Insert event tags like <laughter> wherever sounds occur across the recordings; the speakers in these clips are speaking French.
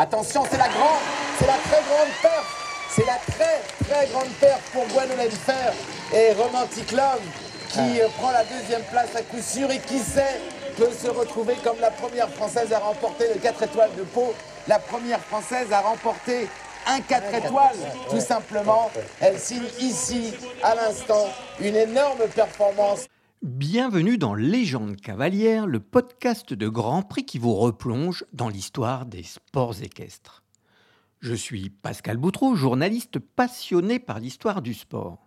Attention, c'est la grande, c'est la très grande perte. C'est la très très grande perte pour Gwendolyn Fer et Romantic Love qui euh, prend la deuxième place à coup sûr et qui sait peut se retrouver comme la première française à remporter le 4 étoiles de Pau, la première française à remporter un 4 étoiles, tout simplement. Elle signe ici, à l'instant, une énorme performance. Bienvenue dans Légende cavalière, le podcast de Grand Prix qui vous replonge dans l'histoire des sports équestres. Je suis Pascal Boutreau, journaliste passionné par l'histoire du sport.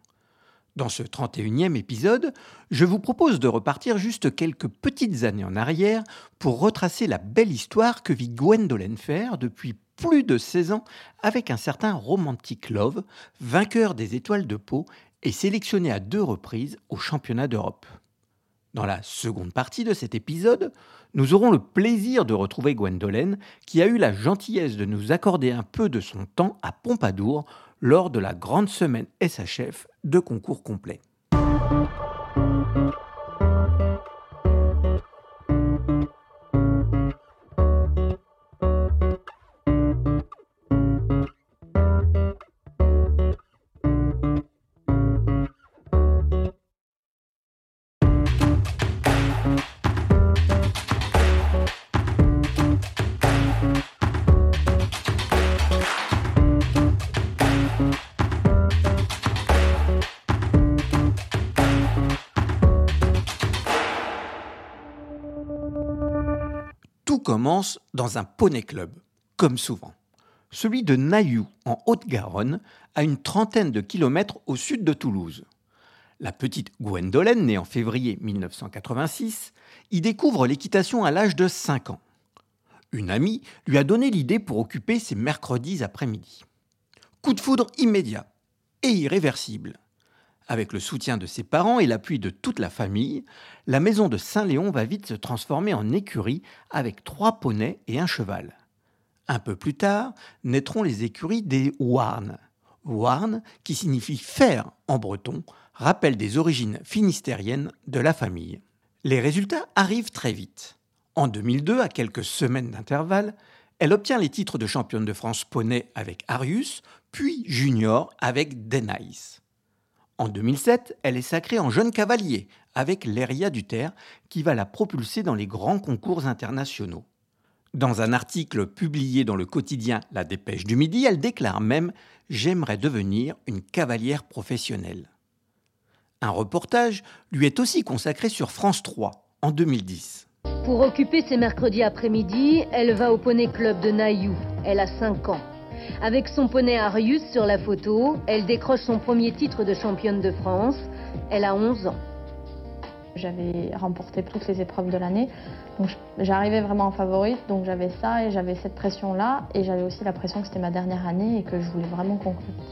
Dans ce 31e épisode, je vous propose de repartir juste quelques petites années en arrière pour retracer la belle histoire que vit Gwendolen Fer depuis plus de 16 ans avec un certain Romantic Love, vainqueur des étoiles de Pau et sélectionné à deux reprises au championnat d'Europe. Dans la seconde partie de cet épisode, nous aurons le plaisir de retrouver Gwendolen, qui a eu la gentillesse de nous accorder un peu de son temps à Pompadour lors de la grande semaine SHF de concours complet. Commence dans un poney club, comme souvent. Celui de Nailloux, en Haute-Garonne, à une trentaine de kilomètres au sud de Toulouse. La petite Gwendolen, née en février 1986, y découvre l'équitation à l'âge de 5 ans. Une amie lui a donné l'idée pour occuper ses mercredis après-midi. Coup de foudre immédiat et irréversible. Avec le soutien de ses parents et l'appui de toute la famille, la maison de Saint-Léon va vite se transformer en écurie avec trois poneys et un cheval. Un peu plus tard naîtront les écuries des Warnes. Warnes, qui signifie fer en breton, rappelle des origines finistériennes de la famille. Les résultats arrivent très vite. En 2002, à quelques semaines d'intervalle, elle obtient les titres de championne de France poney avec Arius, puis junior avec Denais. En 2007, elle est sacrée en jeune cavalier avec Léria Duterre qui va la propulser dans les grands concours internationaux. Dans un article publié dans le quotidien La Dépêche du Midi, elle déclare même J'aimerais devenir une cavalière professionnelle. Un reportage lui est aussi consacré sur France 3 en 2010. Pour occuper ses mercredis après-midi, elle va au Poney Club de Naïou. Elle a 5 ans. Avec son poney Arius sur la photo, elle décroche son premier titre de championne de France. Elle a 11 ans. J'avais remporté toutes les épreuves de l'année, donc j'arrivais vraiment en favorite, donc j'avais ça et j'avais cette pression-là, et j'avais aussi la pression que c'était ma dernière année et que je voulais vraiment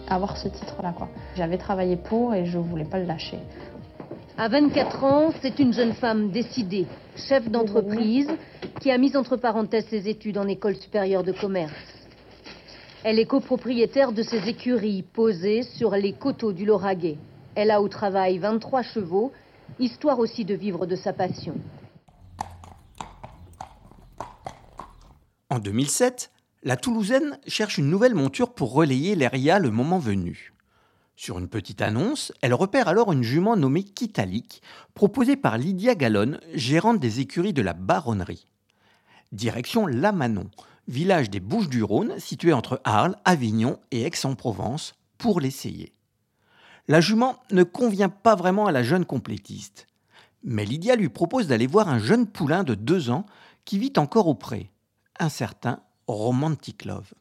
avoir ce titre-là. J'avais travaillé pour et je ne voulais pas le lâcher. À 24 ans, c'est une jeune femme décidée, chef d'entreprise, qui a mis entre parenthèses ses études en école supérieure de commerce. Elle est copropriétaire de ses écuries posées sur les coteaux du Lauragais. Elle a au travail 23 chevaux, histoire aussi de vivre de sa passion. En 2007, la Toulousaine cherche une nouvelle monture pour relayer l'Eria le moment venu. Sur une petite annonce, elle repère alors une jument nommée Kitalik, proposée par Lydia Gallon, gérante des écuries de la Baronnerie. Direction Lamanon, village des Bouches-du-Rhône, situé entre Arles, Avignon et Aix-en-Provence, pour l'essayer. La jument ne convient pas vraiment à la jeune complétiste. Mais Lydia lui propose d'aller voir un jeune poulain de deux ans qui vit encore au pré, un certain Romantic Love.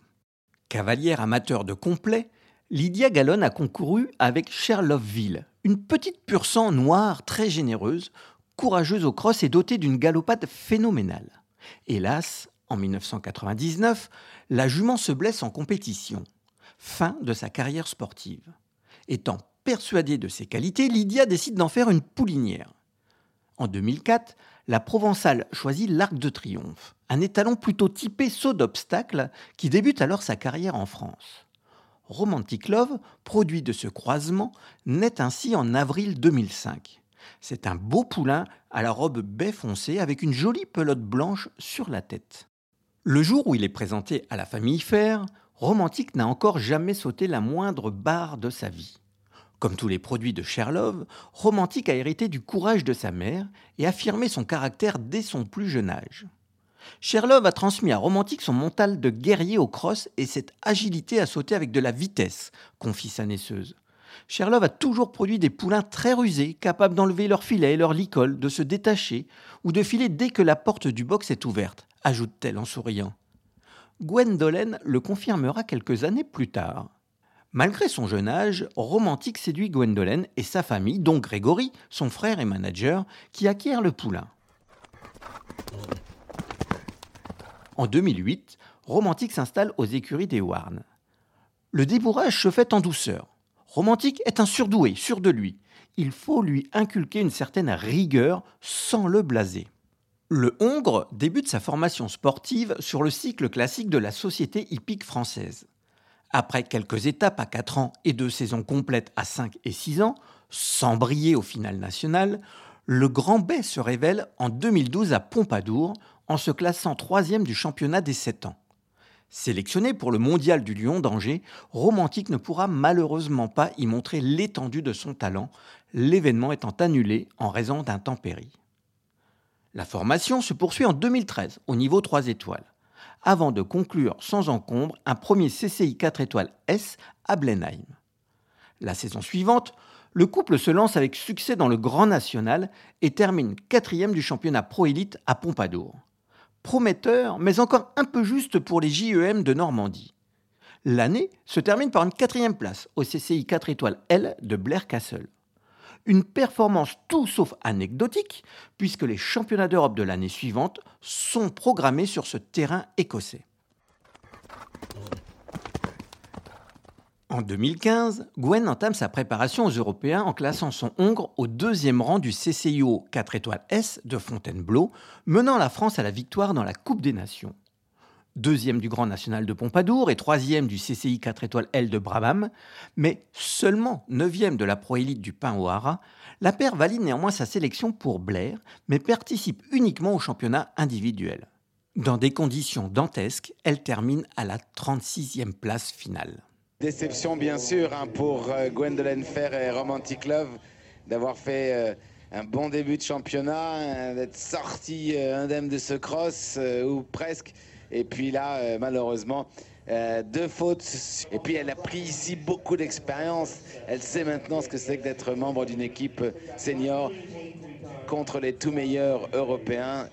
Cavalière amateur de complet, Lydia Gallon a concouru avec Sherlockville, une petite pur sang noire très généreuse, courageuse au cross et dotée d'une galopade phénoménale. Hélas, en 1999, la jument se blesse en compétition. Fin de sa carrière sportive. Étant persuadée de ses qualités, Lydia décide d'en faire une poulinière. En 2004, la Provençale choisit l'Arc de Triomphe, un étalon plutôt typé saut d'obstacle qui débute alors sa carrière en France. Romantic Love, produit de ce croisement, naît ainsi en avril 2005. C'est un beau poulain à la robe baie foncée avec une jolie pelote blanche sur la tête. Le jour où il est présenté à la famille Fer, Romantique n'a encore jamais sauté la moindre barre de sa vie. Comme tous les produits de Sherlove, Romantique a hérité du courage de sa mère et affirmé son caractère dès son plus jeune âge. Sherlove a transmis à Romantique son mental de guerrier au cross et cette agilité à sauter avec de la vitesse, confie sa naisseuse. Sherlove a toujours produit des poulains très rusés, capables d'enlever leur filet et leur licol, de se détacher ou de filer dès que la porte du box est ouverte, ajoute-t-elle en souriant. Gwendolen le confirmera quelques années plus tard. Malgré son jeune âge, Romantique séduit Gwendolen et sa famille, dont Grégory, son frère et manager, qui acquiert le poulain. En 2008, Romantique s'installe aux écuries des Warnes. Le débourrage se fait en douceur. Romantique est un surdoué, sûr de lui. Il faut lui inculquer une certaine rigueur sans le blaser. Le Hongre débute sa formation sportive sur le cycle classique de la Société hippique française. Après quelques étapes à 4 ans et deux saisons complètes à 5 et 6 ans, sans briller au final national, le Grand B se révèle en 2012 à Pompadour en se classant troisième du championnat des 7 ans. Sélectionné pour le mondial du Lion d'Angers, Romantique ne pourra malheureusement pas y montrer l'étendue de son talent, l'événement étant annulé en raison d'intempéries. La formation se poursuit en 2013 au niveau 3 étoiles, avant de conclure sans encombre un premier CCI 4 étoiles S à Blenheim. La saison suivante, le couple se lance avec succès dans le Grand National et termine quatrième du championnat Pro Élite à Pompadour. Prometteur, mais encore un peu juste pour les JEM de Normandie. L'année se termine par une quatrième place au CCI 4 étoiles L de Blair Castle une performance tout sauf anecdotique, puisque les championnats d'Europe de l'année suivante sont programmés sur ce terrain écossais. En 2015, Gwen entame sa préparation aux Européens en classant son Hongre au deuxième rang du CCIO 4 étoiles S de Fontainebleau, menant la France à la victoire dans la Coupe des Nations deuxième du Grand National de Pompadour et troisième du CCI 4 étoiles L de Brabham, mais seulement neuvième de la pro-élite du Pain O'Hara, la paire valide néanmoins sa sélection pour Blair, mais participe uniquement au championnat individuel. Dans des conditions dantesques, elle termine à la 36e place finale. Déception bien sûr hein, pour euh, Gwendolen Fer et Romantic Love d'avoir fait euh, un bon début de championnat, hein, d'être sorti euh, indemne de ce cross, ou presque. Et puis là, euh, malheureusement, euh, deux fautes. Et puis elle a pris ici beaucoup d'expérience. Elle sait maintenant ce que c'est que d'être membre d'une équipe senior contre les tout meilleurs européens.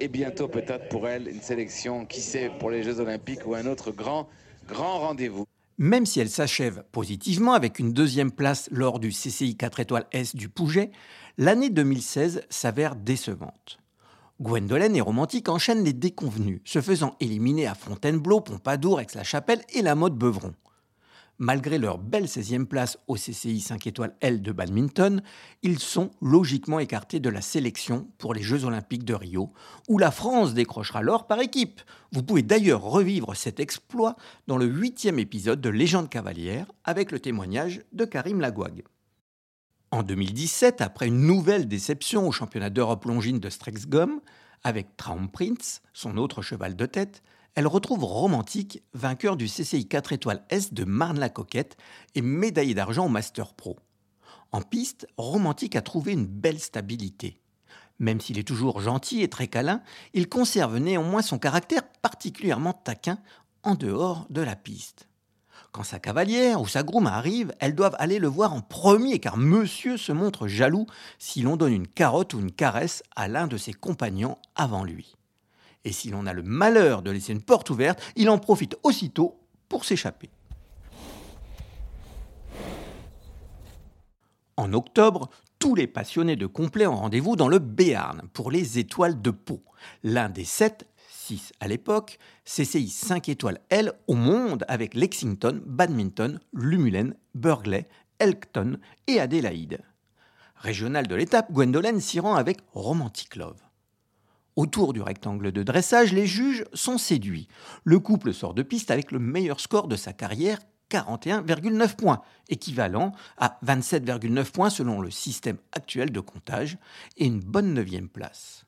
Et bientôt peut-être pour elle une sélection, qui sait, pour les Jeux olympiques ou un autre grand, grand rendez-vous. Même si elle s'achève positivement avec une deuxième place lors du CCI 4 étoiles S du Pouget, l'année 2016 s'avère décevante. Gwendolen et Romantique enchaînent les déconvenus, se faisant éliminer à Fontainebleau, Pompadour, Aix-la-Chapelle et la mode Beuvron. Malgré leur belle 16e place au CCI 5 étoiles L de badminton, ils sont logiquement écartés de la sélection pour les Jeux olympiques de Rio, où la France décrochera l'or par équipe. Vous pouvez d'ailleurs revivre cet exploit dans le huitième épisode de Légende cavalière avec le témoignage de Karim Lagouag. En 2017, après une nouvelle déception au championnat d'Europe longine de Strexgom, avec Traum Prince, son autre cheval de tête, elle retrouve Romantique, vainqueur du CCI 4 étoiles S de Marne-la-Coquette et médaillé d'argent au Master Pro. En piste, Romantique a trouvé une belle stabilité. Même s'il est toujours gentil et très câlin, il conserve néanmoins son caractère particulièrement taquin en dehors de la piste. Quand sa cavalière ou sa groom arrive, elles doivent aller le voir en premier car monsieur se montre jaloux si l'on donne une carotte ou une caresse à l'un de ses compagnons avant lui. Et si l'on a le malheur de laisser une porte ouverte, il en profite aussitôt pour s'échapper. En octobre, tous les passionnés de complet ont rendez-vous dans le Béarn pour les étoiles de Pau, l'un des sept à l'époque, CCI 5 étoiles L au monde avec Lexington, Badminton, Lumulen, Burgley, Elkton et Adélaïde. Régional de l'étape, Gwendolen s'y rend avec Romantic Love. Autour du rectangle de dressage, les juges sont séduits. Le couple sort de piste avec le meilleur score de sa carrière, 41,9 points, équivalent à 27,9 points selon le système actuel de comptage, et une bonne neuvième place.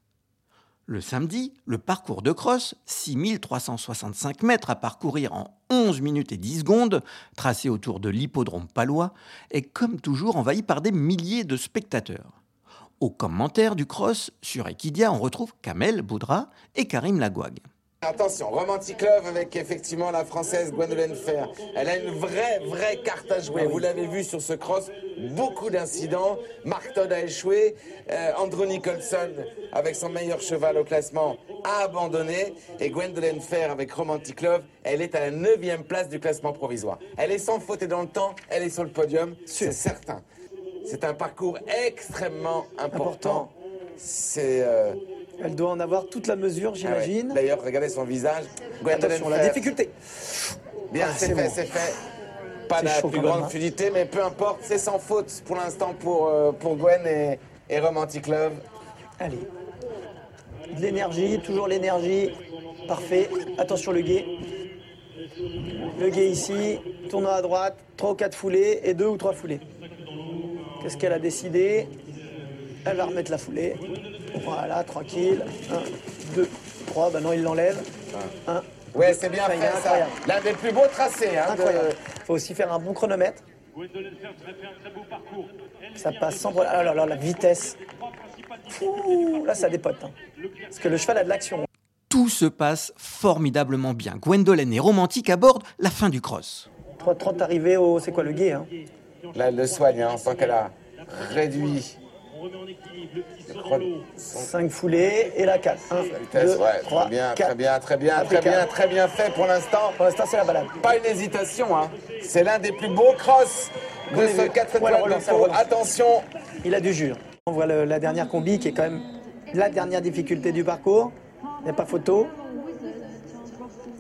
Le samedi, le parcours de cross, 6365 mètres à parcourir en 11 minutes et 10 secondes, tracé autour de l'hippodrome palois, est comme toujours envahi par des milliers de spectateurs. Au commentaire du cross, sur Equidia, on retrouve Kamel Boudra et Karim Lagouag. Attention, Romantic Love avec effectivement la française Gwendolen Fer. Elle a une vraie, vraie carte à jouer. Vous l'avez vu sur ce cross, beaucoup d'incidents. Mark Todd a échoué. Euh, Andrew Nicholson, avec son meilleur cheval au classement, a abandonné. Et Gwendolen Fer avec Romantic Love, elle est à la 9 place du classement provisoire. Elle est sans faute et dans le temps, elle est sur le podium, c'est certain. C'est un parcours extrêmement important. C'est. euh, Elle doit en avoir toute la mesure, ah ouais. j'imagine. D'ailleurs, regardez son visage. Attention, la difficulté. Bien, Ah, c'est fait, bon. c'est fait. Pas la plus grande hein. fluidité, mais peu importe, c'est sans faute pour l'instant pour, euh, pour Gwen et, et Romantic Love. Allez. De l'énergie, toujours l'énergie. Parfait. Attention le guet. Le guet ici. Tournant à droite. Trois ou quatre foulées et deux ou trois foulées. Qu'est-ce qu'elle a décidé? Elle va remettre la foulée. Voilà, tranquille. Un, deux, trois. Ben non, il l'enlève. Un. Ouais, c'est bien est fait ça. L'un des plus beaux tracés. Hein, Incroyable. Il faut aussi faire un bon chronomètre. Ça passe sans problème. Ah là là, la vitesse. Ouh, là, ça dépote. hein. Parce que le cheval a de l'action. Tout se passe formidablement bien. Gwendolen et Romantique abordent la fin du cross. 3.30 arrivé au. C'est quoi le guet hein? Là, elle le soigne, hein, on sent qu'elle a réduit. Je crois, son 5 foulées et la 4. 1, vitesse. 2, ouais, 3, très bien, 4. très bien, très bien, très bien, très bien fait pour l'instant. Pour l'instant, c'est la balade. Pas une hésitation, hein. C'est l'un des plus beaux crosses de ce vu. 4 Voilà, étoiles de. Attention, Il a du jus. On voit le- la dernière combi qui est quand même la dernière difficulté du parcours. Il n'y a pas photo.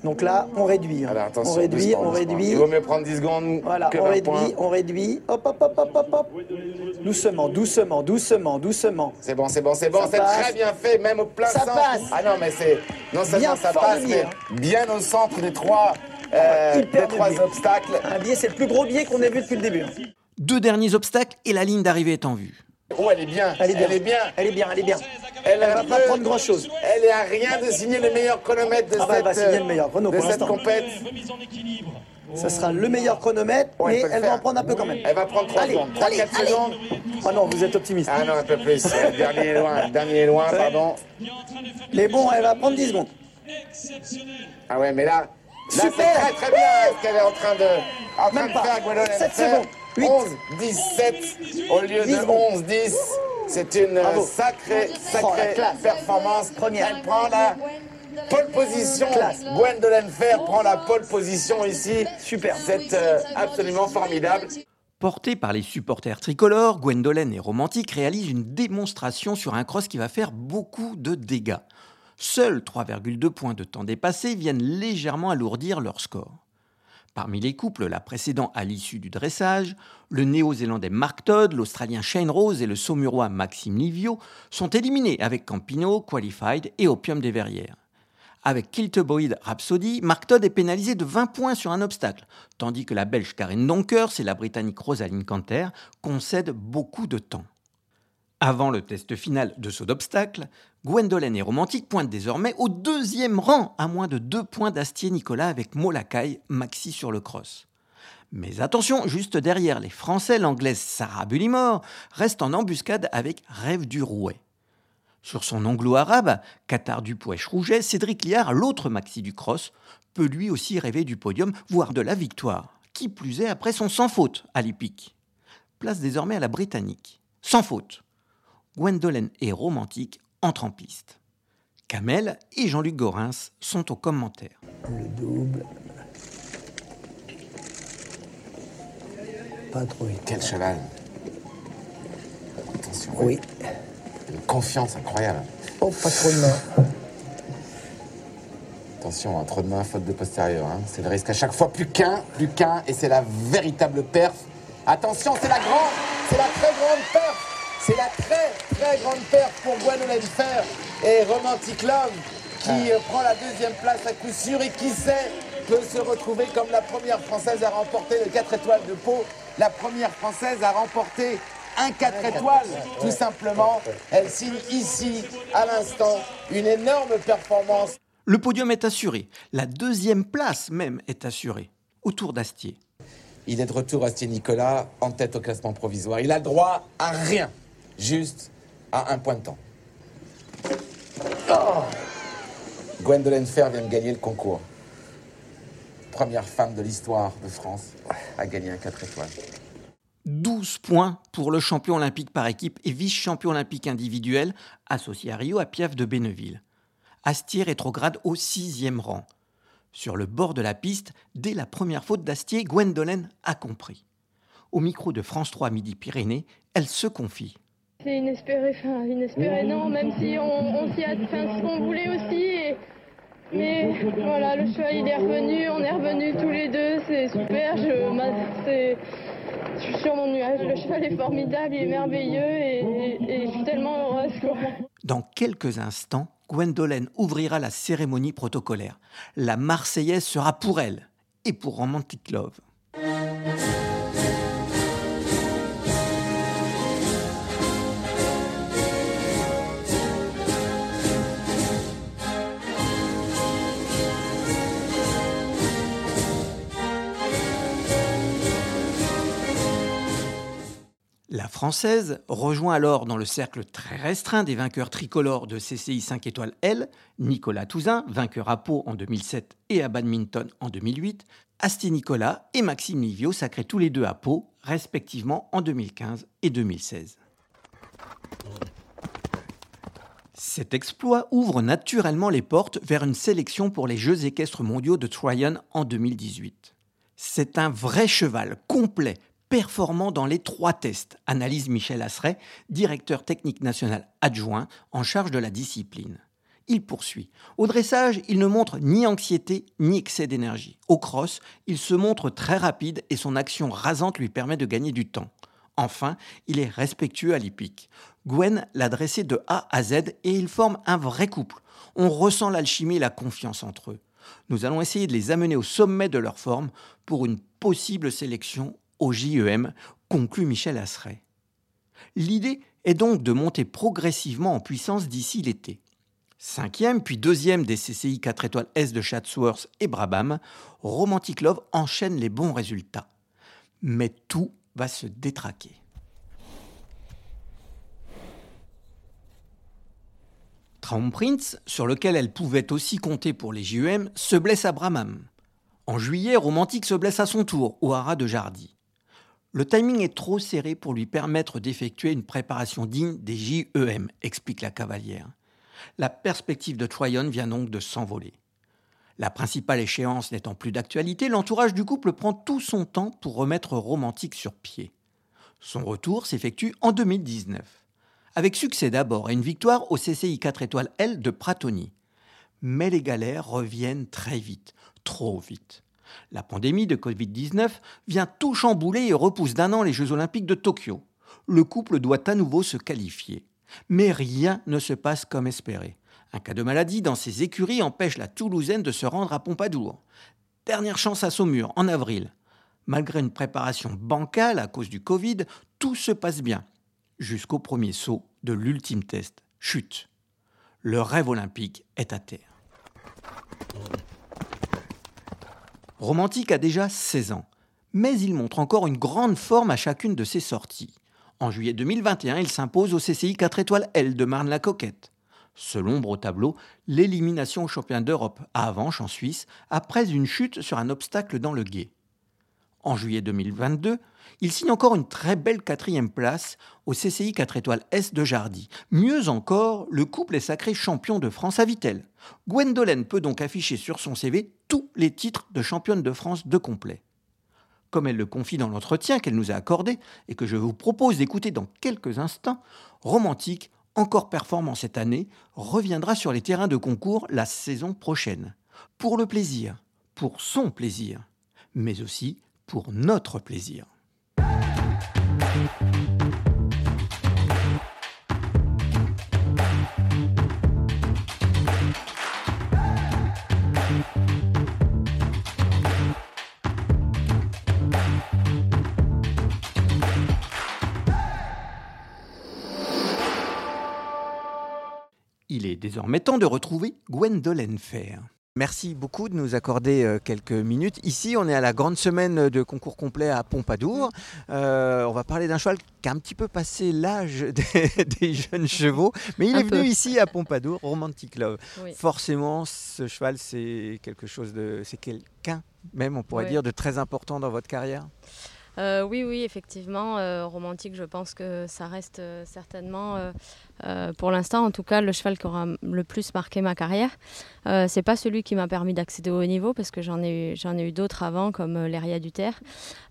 Donc là, on réduit. hein. Alors attention, on réduit, doucement, on doucement. réduit. Il vaut mieux prendre 10 secondes Voilà, que on 20 réduit, points. on réduit. Hop, hop, hop, hop, hop, hop. Doucement, doucement, doucement, doucement. C'est bon, c'est bon, c'est bon, c'est très bien fait, même au plein Ça centre. passe. Ah non, mais c'est non seulement Bien ça passe, mais biais, bien au centre des trois, euh, Hyper des de trois biais. obstacles. Un biais, c'est le plus gros biais qu'on ait vu depuis le début. hein. Deux derniers obstacles et la ligne d'arrivée est en vue. Oh, elle est bien, Elle est bien. elle est bien. Elle est bien, elle est bien. Elle, a va pas prendre grand chose. Elle est à rien de signer le meilleur chronomètre de Ah bah, elle va cette, signer le meilleur chrono de pour cette compète. Ça sera le meilleur chronomètre, Ouais, mais elle va en prendre un peu quand même. Elle va prendre 3 Allez, secondes, allez, 3-4 allez. secondes. Ah non, vous êtes optimiste. Ah non, un peu plus. Le dernier est loin, dernier est loin, pardon. Mais bon, elle va prendre 10 secondes. Ah ouais, mais là, là c'est très très bien hein, ce qu'elle est en train de, en train Même de pas. faire, Gwendolen Sept Fer. secondes. Huit. 11, 17 au lieu 10 de secondes. 11, 10. C'est une euh, Bravo. sacrée, Oh, sacrée classe. performance. Première. Elle prend la pole position. Classe. Gwendolen Fer prend la pole position ici. Super. C'est euh, absolument formidable. Portés par les supporters tricolores, Gwendolen et Romantique réalisent une démonstration sur un cross qui va faire beaucoup de dégâts. Seuls 3,2 points de temps dépassés viennent légèrement alourdir leur score. Parmi les couples la précédant à l'issue du dressage, le néo-zélandais Mark Todd, l'australien Shane Rose et le saumurois Maxime Livio sont éliminés avec Campino, Qualified et Opium des Verrières. Avec Kilteboyd Rhapsody, Mark Todd est pénalisé de 20 points sur un obstacle, tandis que la Belge Karen Donkers et la Britannique Rosaline Canter concèdent beaucoup de temps. Avant le test final de saut d'obstacle, Gwendolen et Romantique pointent désormais au deuxième rang, à moins de deux points d'Astier Nicolas avec Molakai, Maxi sur le cross. Mais attention, juste derrière les Français, l'Anglaise Sarah Bullimore reste en embuscade avec Rêve du Rouet. Sur son anglo-arabe, Qatar Dupouèche Rouget, Cédric Liard, l'autre maxi du cross, peut lui aussi rêver du podium, voire de la victoire. Qui plus est après son sans faute à l'hippique. Place désormais à la Britannique. Sans faute. Gwendolen et Romantique entrent en piste. Kamel et Jean-Luc Gorins sont aux commentaires. Le double. Pas trop vite. Quel cheval. Attention. Oui. Une confiance incroyable. Oh, pas trop de main. Attention, hein, trop de mains, faute de postérieur. hein. C'est le risque à chaque fois. Plus qu'un, plus qu'un, et c'est la véritable perf. Attention, c'est la grande, c'est la très grande perf. C'est la très très grande perf pour Gwendolen Fer et Romantic Love qui euh, prend la deuxième place à coup sûr et qui sait peut se retrouver comme la première française à remporter le 4 étoiles de Pau. La première française à remporter un 4 étoiles, tout simplement. Elle signe ici, à l'instant, une énorme performance. Le podium est assuré. La deuxième place même est assurée. Autour d'Astier. Il est de retour Astier Nicolas en tête au classement provisoire. Il a droit à rien, juste à un point de temps. Oh Gwendolen Fer vient de gagner le concours. Première femme de l'histoire de France à gagner un 4 étoiles. 12 points pour le champion olympique par équipe et vice-champion olympique individuel, associé à Rio à Piaf de Benneville. Astier rétrograde au sixième rang. Sur le bord de la piste, dès la première faute d'Astier, Gwendolen a compris. Au micro de France 3 Midi-Pyrénées, elle se confie. C'est inespéré, enfin inespéré non, même si on, s'y a fait ce qu'on voulait aussi. Mais voilà, le cheval il est revenu, on est revenus tous les deux, c'est super. Je, je suis sur mon nuage. Le cheval est formidable, il est merveilleux et, je suis tellement heureuse. Dans quelques instants, Gwendolen ouvrira la cérémonie protocolaire. La Marseillaise sera pour elle et pour Romantic Love. Française rejoint alors dans le cercle très restreint des vainqueurs tricolores de CCI 5 étoiles L, Nicolas Touzin, vainqueur à Pau en 2007 et à badminton en 2008, Asti Nicolas et Maxime Livio sacrés tous les deux à Pau, respectivement en 2015 et 2016. Cet exploit ouvre naturellement les portes vers une sélection pour les Jeux équestres mondiaux de Tryon en 2018. C'est un vrai cheval complet, performant dans les trois tests, analyse Michel Asseret, directeur technique national adjoint en charge de la discipline. Il poursuit. Au dressage, il ne montre ni anxiété ni excès d'énergie. Au cross, il se montre très rapide et son action rasante lui permet de gagner du temps. Enfin, il est respectueux à l'hippique. Gwen l'a dressé de A à Z et ils forment un vrai couple. On ressent l'alchimie et la confiance entre eux. Nous allons essayer de les amener au sommet de leur forme pour une possible sélection au JEM, conclut Michel Asseret. L'idée est donc de monter progressivement en puissance d'ici l'été. Cinquième puis deuxième des CCI 4 étoiles S de Chatsworth et Brabham, Romantic Love enchaîne les bons résultats. Mais tout va se détraquer. Traum Prince, sur lequel elle pouvait aussi compter pour les JEM, se blesse à Brabham. En juillet, Romantique se blesse à son tour au haras de Jardy. Le timing est trop serré pour lui permettre d'effectuer une préparation digne des JEM, explique la cavalière. La perspective de Troyon vient donc de s'envoler. La principale échéance n'étant plus d'actualité, l'entourage du couple prend tout son temps pour remettre Romantique sur pied. Son retour s'effectue en 2019. Avec succès d'abord et une victoire au CCI 4 étoiles L de Pratoni. Mais les galères reviennent très vite, trop vite. La pandémie de Covid-19 vient tout chambouler et repousse d'un an les Jeux olympiques de Tokyo. Le couple doit à nouveau se qualifier. Mais rien ne se passe comme espéré. Un cas de maladie dans ses écuries empêche la Toulousaine de se rendre à Pompadour. Dernière chance à Saumur, en avril. Malgré une préparation bancale à cause du Covid, tout se passe bien. Jusqu'au premier saut de l'ultime test, chute. Le rêve olympique est à terre. Romantique a déjà 16 ans, mais il montre encore une grande forme à chacune de ses sorties. En juillet 2021, il s'impose au CCI 4 étoiles L de Marne-la-Coquette. L'ombre au tableau, l'élimination au championnat d'Europe à Avanches en Suisse après une chute sur un obstacle dans le guet. En juillet 2022, il signe encore une très belle quatrième place au CCI 4 étoiles S de Jardy. Mieux encore, le couple est sacré champion de France à Vitel. Gwendolen peut donc afficher sur son CV tous les titres de championne de France de complet. Comme elle le confie dans l'entretien qu'elle nous a accordé et que je vous propose d'écouter dans quelques instants, Romantique, encore performant cette année, reviendra sur les terrains de concours la saison prochaine. Pour le plaisir, pour son plaisir, mais aussi pour notre plaisir. Il est désormais temps de retrouver Gwendolen Fair. Merci beaucoup de nous accorder euh, quelques minutes. Ici, on est à la grande semaine de concours complet à Pompadour. Euh, on va parler d'un cheval qui a un petit peu passé l'âge <laughs> des, des jeunes chevaux, mais il Un est venu ici à Pompadour, Romantic Love. Oui. Forcément, ce cheval, c'est quelque chose de, c'est quelqu'un même, on pourrait Oui. dire, de très important dans votre carrière? Euh, oui, oui, effectivement, euh, romantique, je pense que ça reste euh, certainement, pour l'instant en tout cas, le cheval qui aura le plus marqué ma carrière. C'est pas celui qui m'a permis d'accéder au haut niveau parce que j'en ai eu, j'en eu d'autres avant, comme l'Eria du Terre.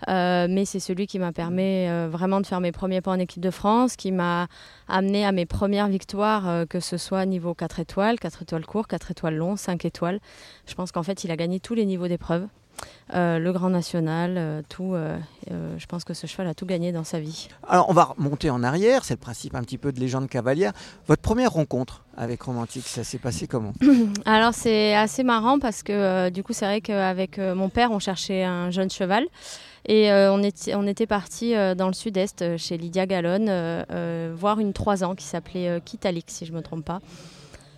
Mais c'est celui qui m'a permis vraiment de faire mes premiers pas en équipe de France, qui m'a amené à mes premières victoires, que ce soit niveau 4 étoiles, 4 étoiles court, 4 étoiles long, 5 étoiles. Je pense qu'en fait, il a gagné tous les niveaux d'épreuve. Euh, le Grand National, euh, tout. euh, je pense que ce cheval a tout gagné dans sa vie. Alors, on va remonter en arrière, c'est le principe un petit peu de légende cavalière. Votre première rencontre avec Romantic, ça s'est passé comment <coughs> Alors c'est assez marrant parce que du coup c'est vrai qu'avec mon père on cherchait un jeune cheval et euh, on, était, on était parti dans le sud-est euh, chez Lydia Gallon euh, voir une 3 ans qui s'appelait Kitalix si je me trompe pas.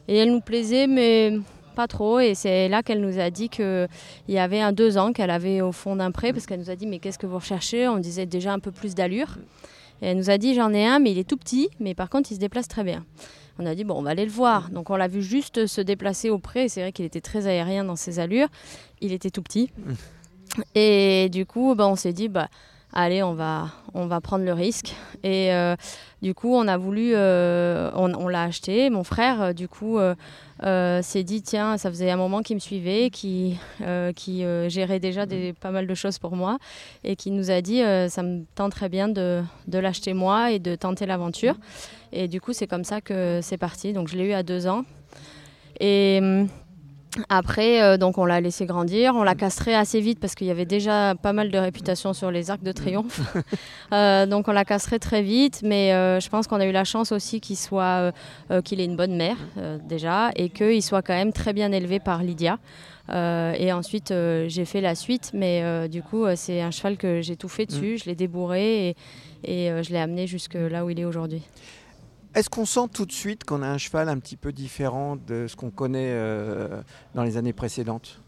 Et elle nous plaisait mais pas trop et c'est là qu'elle nous a dit qu'il y avait un 2 ans qu'elle avait au fond d'un pré parce qu'elle nous a dit mais qu'est-ce que vous recherchez? On disait déjà un peu plus d'allure. Et elle nous a dit j'en ai un mais il est tout petit mais par contre il se déplace très bien. On a dit, bon, on va aller le voir. Donc, on l'a vu juste se déplacer au pré. C'est vrai qu'il était très aérien dans ses allures. Il était tout petit. Et du coup, bah, on s'est dit, bah, allez, on va, on va prendre le risque. Et euh, du coup, on a voulu, euh, on, l'a acheté. Mon frère, euh, du coup, s'est dit, tiens, ça faisait un moment qu'il me suivait, qui, qui gérait déjà pas mal de choses pour moi, et qui nous a dit, ça me tenterait bien de, de l'acheter moi et de tenter l'aventure. Et du coup, c'est comme ça que c'est parti. Donc, je l'ai eu à deux ans. Et hum, après, euh, donc on l'a laissé grandir, on l'a castré assez vite parce qu'il y avait déjà pas mal de réputation sur les arcs de triomphe. <laughs> <laughs> Euh, donc on l'a castré très vite, mais euh, je pense qu'on a eu la chance aussi qu'il soit, qu'il ait une bonne mère déjà et qu'il soit quand même très bien élevé par Lydia. Euh, et ensuite, euh, j'ai fait la suite, mais euh, du coup, c'est un cheval que j'ai tout fait dessus, je l'ai débourré et, et, je l'ai amené jusque là où il est aujourd'hui. Est-ce qu'on sent tout de suite qu'on a un cheval un petit peu différent de ce qu'on connaît euh, dans les années précédentes?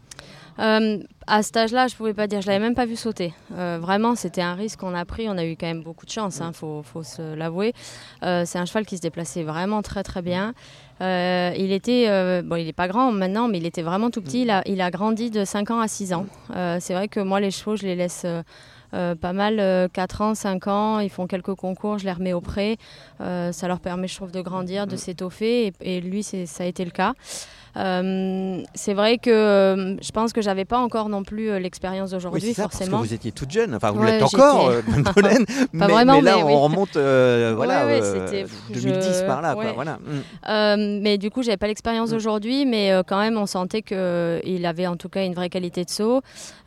Euh, à cet âge-là, je pouvais pas dire, je l'avais même pas vu sauter. Euh, vraiment, c'était un risque qu'on a pris. On a eu quand même beaucoup de chance, il faut, faut se l'avouer. C'est un cheval qui se déplaçait vraiment très très bien. Il était, bon, il est pas grand maintenant, mais il était vraiment tout petit. Il a, il a grandi de 5 ans à 6 ans. C'est vrai que moi, les chevaux, je les laisse. Euh, euh, pas mal, euh, 4 ans, 5 ans, ils font quelques concours, je les remets au pré. Euh, ça leur permet, je trouve, de grandir, de s'étoffer, et, et lui, ça a été le cas. Euh, c'est vrai que euh, je pense que j'avais pas encore non plus euh, l'expérience d'aujourd'hui, ça, forcément. Parce que vous étiez toute jeune, enfin vous Ouais, l'êtes encore, <laughs> Madeleine, mais, vraiment, mais là mais on oui. remonte euh, voilà, Ouais, ouais, euh, c'était- pff, 2010 je- par là. Quoi, voilà. Mm. Mais du coup, j'avais pas l'expérience Mm. d'aujourd'hui, mais quand même, on sentait qu'il avait en tout cas une vraie qualité de saut.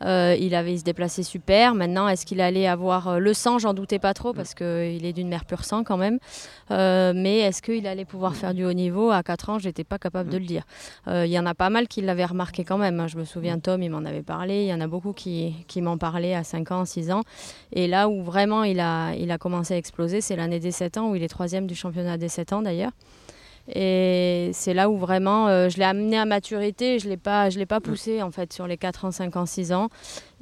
Il avait il se déplaçait super. Maintenant, est-ce qu'il allait avoir le sang? J'en doutais pas Mm. trop parce qu'il est d'une mère pur sang quand même. Euh, mais est-ce qu'il allait pouvoir faire du haut niveau À 4 ans, j'étais pas capable de le dire. Euh, Il y en a pas mal qui l'avaient remarqué quand même. hein. Je me souviens, Tom, il m'en avait parlé. Il y en a beaucoup qui, qui m'en parlaient à 5 ans, 6 ans. Et là où vraiment il a, il a commencé à exploser, c'est l'année des 7 ans, où il est troisième du championnat des 7 ans d'ailleurs. Et c'est là où vraiment euh, je l'ai amené à maturité, je ne l'ai pas, je pas poussé en fait sur les 4 ans, 5 ans, 6 ans.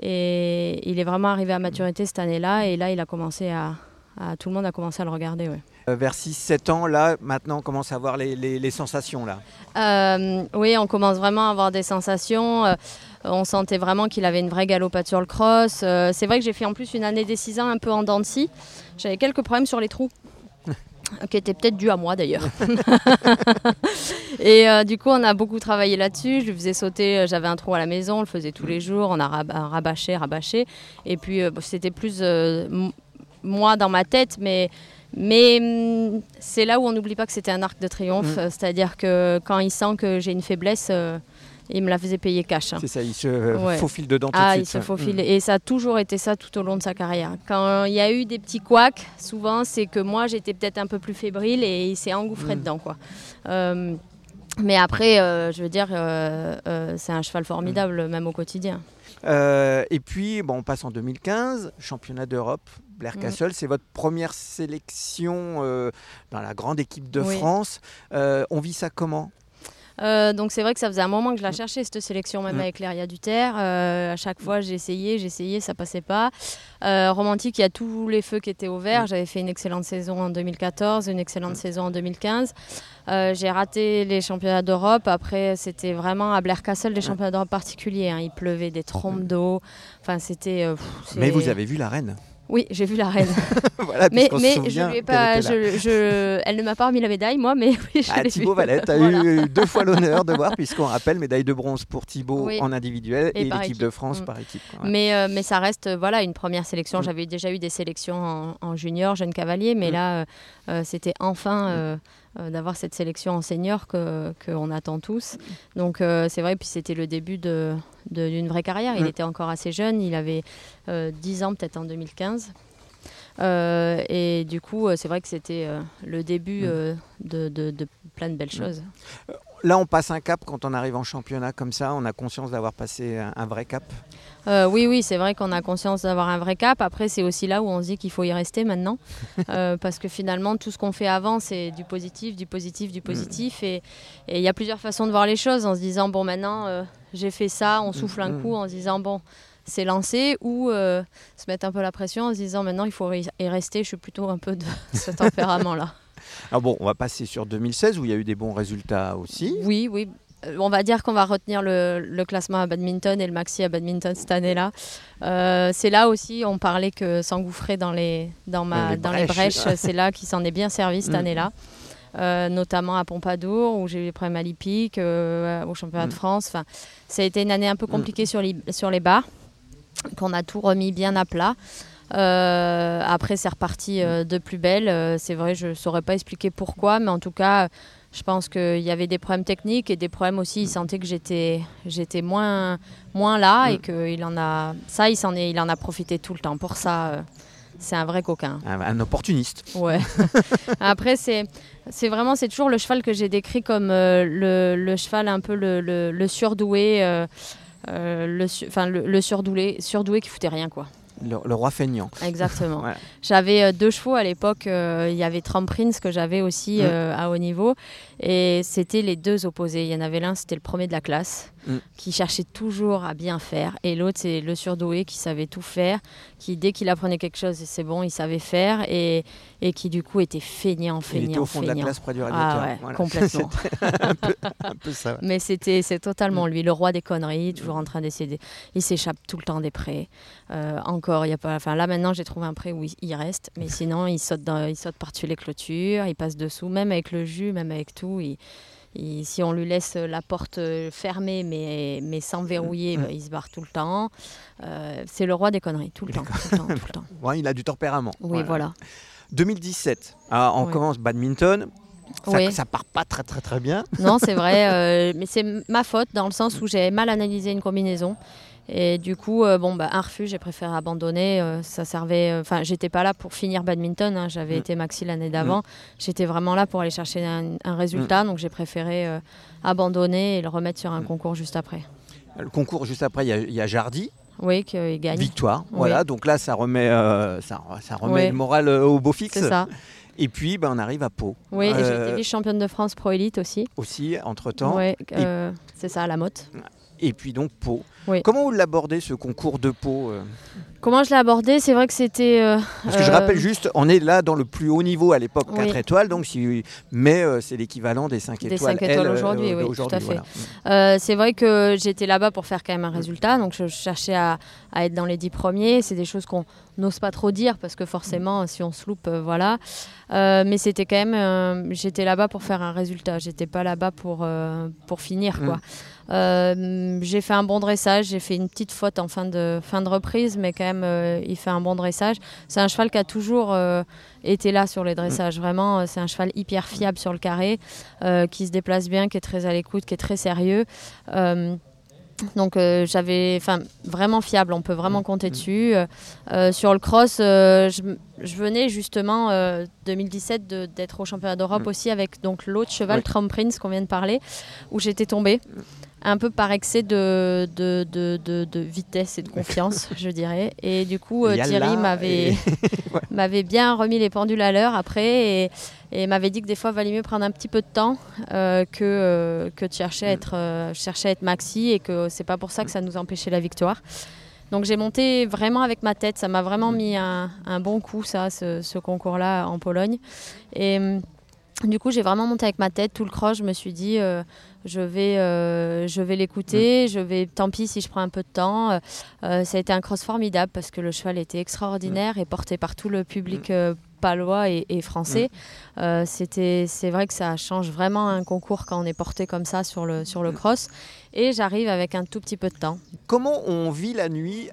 Et il est vraiment arrivé à maturité cette année-là. Et là, il a commencé à, à- Tout le monde a commencé à le regarder. Ouais. Euh, vers 6-7 ans, là, maintenant on commence à voir les, les- les sensations là. Euh, oui, on commence vraiment à avoir des sensations. Euh, on sentait vraiment qu'il avait une vraie galopade sur le cross. Euh, c'est vrai que j'ai fait en plus une année des 6 ans un peu en dents de scie. J'avais quelques problèmes sur les trous. <laughs> qui étaient peut-être dus à moi d'ailleurs. <laughs> et du coup, on a beaucoup travaillé là-dessus. Je lui faisais sauter, j'avais un trou à la maison, on le faisait tous les jours, on a rab- rabâché, rabâché. Et puis, c'était plus moi dans ma tête, mais mais hum, c'est là où on n'oublie pas que c'était un arc de triomphe. Mm. C'est-à-dire que quand il sent que j'ai une faiblesse, euh, il me la faisait payer cash. hein. C'est ça, il se Ouais. faufile dedans tout Ah, de il suite. se ouais. faufile. Mm. Et ça a toujours été ça tout au long de sa carrière. Quand il y a eu des petits couacs, souvent, c'est que moi, j'étais peut-être un peu plus fébrile et il s'est engouffré Mm. dedans. Quoi. Euh, mais après, euh, je veux dire, euh, c'est un cheval formidable, même au quotidien. et puis, bon, on passe en 2015, championnat d'Europe. Blair Mm. Castle, c'est votre première sélection euh, dans la grande équipe de Oui. France. Euh, on vit ça comment? Euh, donc c'est vrai que ça faisait un moment que je la cherchais cette sélection même Mm. avec Léria Duterre. Euh, à chaque fois j'ai essayé, j'ai essayé, ça passait pas. Euh, romantique, il y a tous les feux qui étaient au vert. J'avais fait une excellente saison en 2014, une excellente saison en 2015. Euh, j'ai raté les championnats d'Europe. Après c'était vraiment à Blair Castle des championnats d'Europe particuliers. hein. Il pleuvait des trompes d'eau. Enfin c'était. pff, Mais vous avez vu la reine? Oui, j'ai vu la reine. <laughs> voilà, mais se mais je lui ai pas. Je, je- elle ne m'a pas remis la médaille, moi, mais <laughs> oui, je Ah, Thibaut. Valette a Voilà. eu deux fois <laughs> l'honneur de voir, puisqu'on rappelle médaille de bronze pour Thibaut Oui. en individuel et, l'équipe équipe. de France Mm. par équipe. quoi. Ouais. Mais, euh, mais ça reste voilà, une première sélection. Mm. J'avais déjà eu des sélections en, en junior, jeune cavalier, mais Mm. là, euh, euh, c'était enfin euh, d'avoir cette sélection en senior que qu'on attend tous. Donc euh, c'est vrai, puis c'était le début de- de- d'une vraie carrière. Il était encore assez jeune, il avait euh, 10 ans peut-être en 2015. Euh, et du coup, euh, c'est vrai que c'était euh, le début euh, de, de- de plein de belles choses. Là, on passe un cap quand on arrive en championnat comme ça. On a conscience d'avoir passé un, un vrai cap. Euh, oui, oui, c'est vrai qu'on a conscience d'avoir un vrai cap. Après, c'est aussi là où on se dit qu'il faut y rester maintenant. <laughs> Euh, parce que finalement, tout ce qu'on fait avant, c'est du positif, du positif, du positif. Et et il y a plusieurs façons de voir les choses en se disant, bon, maintenant, euh, j'ai fait ça, on souffle un Mhm. coup en se disant, bon, c'est lancé. Ou euh, se mettre un peu la pression en se disant, maintenant, il faut y y rester. Je suis plutôt un peu de <laughs> ce tempérament-là. Alors bon, on va passer sur 2016 où il y a eu des bons résultats aussi. Oui, oui. Euh, On va dire qu'on va retenir le, le classement à badminton et le maxi à badminton cette année-là. Euh, c'est là aussi, on parlait que s'engouffrer dans les, dans ma, les dans brèches. brèches, <laughs> c'est là qu'il s'en est bien servi cette Mm. année-là. Euh, notamment à Pompadour où j'ai eu des problèmes à euh, au championnat Mm. de France. Enfin, ça a été une année un peu compliquée sur, les, sur les barres, qu'on a tout remis bien à plat. Euh, après, c'est reparti euh, de plus belle. Euh, c'est vrai, je ne saurais pas expliquer pourquoi, mais en tout cas, je pense qu'il y avait des problèmes techniques et des problèmes aussi. Il sentait que j'étais, j'étais moins, moins là et Mm. qu'il en a. Ça, il, s'en est, il en a profité tout le temps. Pour ça, c'est un vrai coquin. Un, un opportuniste. Ouais. <laughs> Après, c'est, c'est vraiment, c'est toujours le cheval que j'ai décrit comme euh, le, le cheval un peu le, le- le surdoué. euh, euh, le, enfin, le surdoué, surdoué qui foutait rien, quoi. Le, le roi feignant. Exactement. <laughs> Voilà. J'avais euh, deux chevaux à l'époque. euh, il y avait Trump Prince que j'avais aussi Mm. euh, à haut niveau. Et c'était les deux opposés. Il y en avait l'un, c'était le premier de la classe, Mm. qui cherchait toujours à bien faire. Et l'autre, c'est le surdoué qui savait tout faire, qui dès qu'il apprenait quelque chose, c'est bon, il savait faire. Et, et qui du coup était feignant, Il feignant, était au fond de la feignant. classe près du radiateur. Ah ouais, Voilà. <laughs> complètement. un, peu, un peu ça. ouais. Mais c'était c'est totalement Mm. lui, le roi des conneries, toujours en train d'essayer. de- Il s'échappe tout le temps des prés. Euh, encore, il y a pas. Enfin là maintenant, j'ai trouvé un pré où il, il reste, mais sinon il saute, dans- il saute par-dessus les clôtures, il passe dessous, même avec le jus, même avec tout. il- il- si on lui laisse la porte euh, fermée mais, mais sans verrouiller, bah, il se barre tout le temps. Euh, c'est le roi des conneries, tout le temps, tout le temps, tout le temps. <laughs> Ouais, il a du tempérament. Oui, voilà. 2017, ah, on Oui. commence badminton. Ça, Oui. ça part pas très très très bien. Non, c'est vrai, <laughs> euh, mais c'est ma faute dans le sens où j'ai mal analysé une combinaison. Et du coup, euh, bon, bah, un refus, j'ai préféré abandonner. euh, ça servait. Enfin, j'étais pas là pour finir badminton. hein, J'avais Mm. été maxi l'année d'avant. J'étais vraiment là pour aller chercher un, un résultat. Donc, j'ai préféré euh, abandonner et le remettre sur un Mm. concours juste après. Le concours juste après, il y a- il y, a Jardy, Oui, qu'il gagne. victoire. Oui. Voilà, donc là ça remet, euh, ça, ça remet Oui. le moral euh, au beau fixe. C'est ça. Et puis ben, on arrive à Pau. Oui, et j'ai Euh, été vice-championne de France Pro Elite aussi. aussi entre temps. Oui, euh, c'est ça, à la motte. Et puis donc Pau. Oui. Comment vous l'abordez ce concours de Pau euh? Comment je l'ai abordé? C'est vrai que c'était. euh, Parce que je euh, rappelle juste, on est là dans le plus haut niveau à l'époque, 4 Oui. étoiles, donc si, mais euh, c'est l'équivalent des 5 Des étoiles. cinq étoiles elles, euh, aujourd'hui, oui, tout à fait. voilà. C'est vrai que j'étais là-bas pour faire quand même un résultat, donc je cherchais à, à être dans les dix premiers. C'est des choses qu'on n'ose pas trop dire parce que forcément, si on se loupe, voilà. Mais c'était quand même, j'étais là-bas pour faire un résultat. J'étais pas là-bas pour pour finir, quoi. Euh, j'ai fait un bon dressage, j'ai fait une petite faute en fin de fin de reprise, mais quand même, euh, il fait un bon dressage. C'est un cheval qui a toujours euh, été là sur les dressages. Vraiment, euh, c'est un cheval hyper fiable sur le carré, qui se déplace bien, qui est très à l'écoute, qui est très sérieux. Donc euh, j'avais, enfin vraiment fiable, on peut vraiment compter dessus. Euh, euh, sur le cross, euh, je, je venais justement euh, 2017 de- d'être au championnat d'Europe Mm. aussi avec donc l'autre cheval Oui. Trump Prince qu'on vient de parler, où j'étais tombée un peu par excès de, de, de, de, vitesse et de confiance, <laughs> je dirais. Et du coup, euh, Thierry m'avait <laughs> m'avait bien remis les pendules à l'heure après et, et m'avait dit que des fois, il valait mieux prendre un petit peu de temps euh, que, euh, que de chercher à, mm. être, chercher à être maxi et que c'est pas pour ça que ça nous empêchait la victoire. Donc j'ai monté vraiment avec ma tête, ça m'a vraiment mm. mis un, un, bon coup, ça, ce, ce concours-là en Pologne. Et du coup, j'ai vraiment monté avec ma tête tout le cross. Je me suis dit, je vais, euh, je vais l'écouter. Je vais, tant pis si je prends un peu de temps. Euh, ça a été un cross formidable parce que le cheval était extraordinaire et porté par tout le public palois et, français. C'était, c'est vrai que ça change vraiment un concours quand on est porté comme ça sur le, sur le cross. Et j'arrive avec un tout petit peu de temps. Comment on vit la nuit